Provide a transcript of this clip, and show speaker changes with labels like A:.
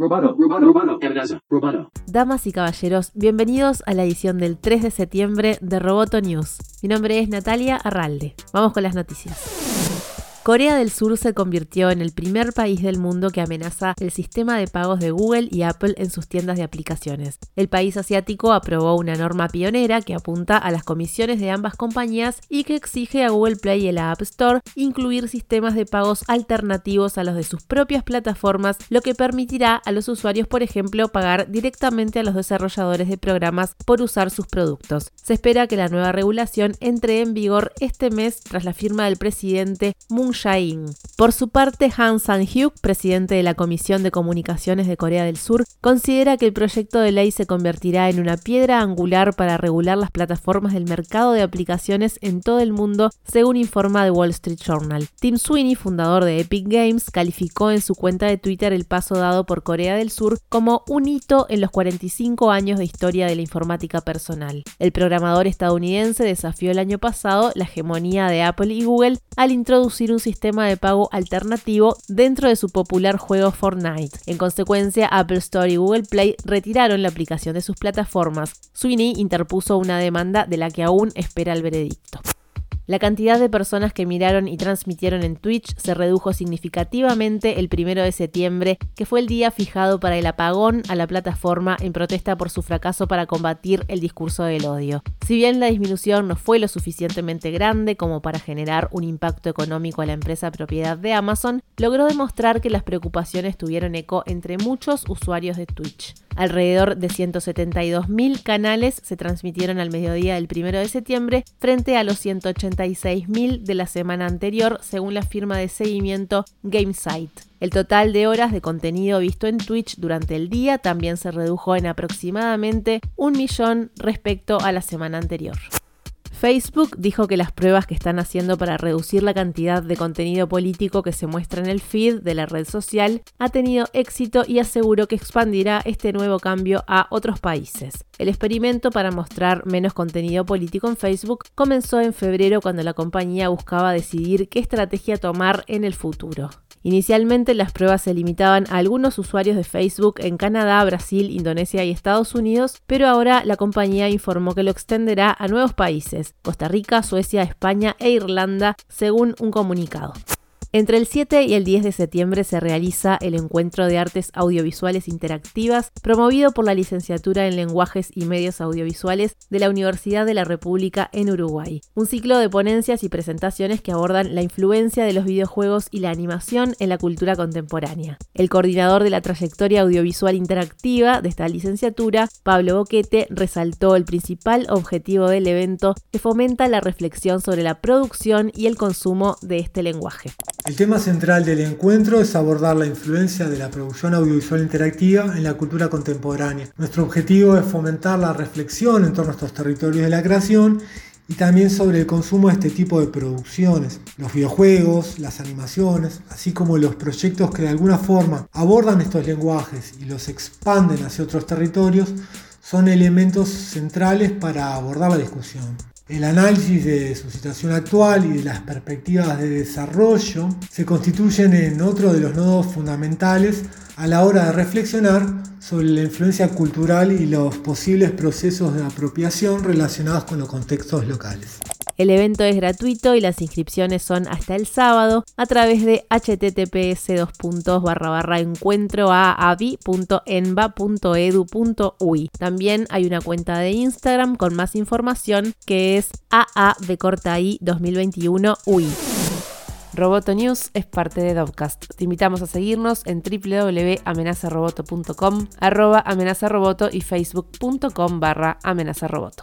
A: Roboto, amenaza, roboto.
B: Damas y caballeros, bienvenidos a la edición del 3 de septiembre de Roboto News. Mi nombre es Natalia Arralde. Vamos con las noticias. Corea del Sur se convirtió en el primer país del mundo que amenaza el sistema de pagos de Google y Apple en sus tiendas de aplicaciones. El país asiático aprobó una norma pionera que apunta a las comisiones de ambas compañías y que exige a Google Play y la App Store incluir sistemas de pagos alternativos a los de sus propias plataformas, lo que permitirá a los usuarios, por ejemplo, pagar directamente a los desarrolladores de programas por usar sus productos. Se espera que la nueva regulación entre en vigor este mes tras la firma del presidente Moon por su parte, Han Sang-hyuk, presidente de la Comisión de Comunicaciones de Corea del Sur, considera que el proyecto de ley se convertirá en una piedra angular para regular las plataformas del mercado de aplicaciones en todo el mundo, según informa The Wall Street Journal. Tim Sweeney, fundador de Epic Games, calificó en su cuenta de Twitter el paso dado por Corea del Sur como un hito en los 45 años de historia de la informática personal. El programador estadounidense desafió el año pasado la hegemonía de Apple y Google al introducir un sistema de pago alternativo dentro de su popular juego Fortnite. En consecuencia, Apple Store y Google Play retiraron la aplicación de sus plataformas. Sweeney interpuso una demanda de la que aún espera el veredicto. La cantidad de personas que miraron y transmitieron en Twitch se redujo significativamente el primero de septiembre, que fue el día fijado para el apagón a la plataforma en protesta por su fracaso para combatir el discurso del odio. Si bien la disminución no fue lo suficientemente grande como para generar un impacto económico a la empresa propiedad de Amazon, logró demostrar que las preocupaciones tuvieron eco entre muchos usuarios de Twitch. Alrededor de 172.000 canales se transmitieron al mediodía del 1 de septiembre frente a los 186.000 de la semana anterior, según la firma de seguimiento GameSite. El total de horas de contenido visto en Twitch durante el día también se redujo en aproximadamente un millón respecto a la semana anterior. Facebook dijo que las pruebas que están haciendo para reducir la cantidad de contenido político que se muestra en el feed de la red social ha tenido éxito y aseguró que expandirá este nuevo cambio a otros países. El experimento para mostrar menos contenido político en Facebook comenzó en febrero cuando la compañía buscaba decidir qué estrategia tomar en el futuro. Inicialmente las pruebas se limitaban a algunos usuarios de Facebook en Canadá, Brasil, Indonesia y Estados Unidos, pero ahora la compañía informó que lo extenderá a nuevos países, Costa Rica, Suecia, España e Irlanda, según un comunicado. Entre el 7 y el 10 de septiembre se realiza el Encuentro de Artes Audiovisuales Interactivas, promovido por la Licenciatura en Lenguajes y Medios Audiovisuales de la Universidad de la República en Uruguay. Un ciclo de ponencias y presentaciones que abordan la influencia de los videojuegos y la animación en la cultura contemporánea. El coordinador de la trayectoria audiovisual interactiva de esta licenciatura, Pablo Boquete, resaltó el principal objetivo del evento que fomenta la reflexión sobre la producción y el consumo de este lenguaje.
C: El tema central del encuentro es abordar la influencia de la producción audiovisual interactiva en la cultura contemporánea. Nuestro objetivo es fomentar la reflexión en torno a estos territorios de la creación y también sobre el consumo de este tipo de producciones, los videojuegos, las animaciones, así como los proyectos que de alguna forma abordan estos lenguajes y los expanden hacia otros territorios, son elementos centrales para abordar la discusión. El análisis de su situación actual y de las perspectivas de desarrollo se constituyen en otro de los nodos fundamentales a la hora de reflexionar sobre la influencia cultural y los posibles procesos de apropiación relacionados con los contextos locales.
B: El evento es gratuito y las inscripciones son hasta el sábado a través de https encuentro También hay una cuenta de Instagram con más información que es AA de corta I 2021 UI. Roboto News es parte de Dovcast. Te invitamos a seguirnos en www.amenazaroboto.com, arroba amenazaroboto y facebook.com barra amenazaroboto.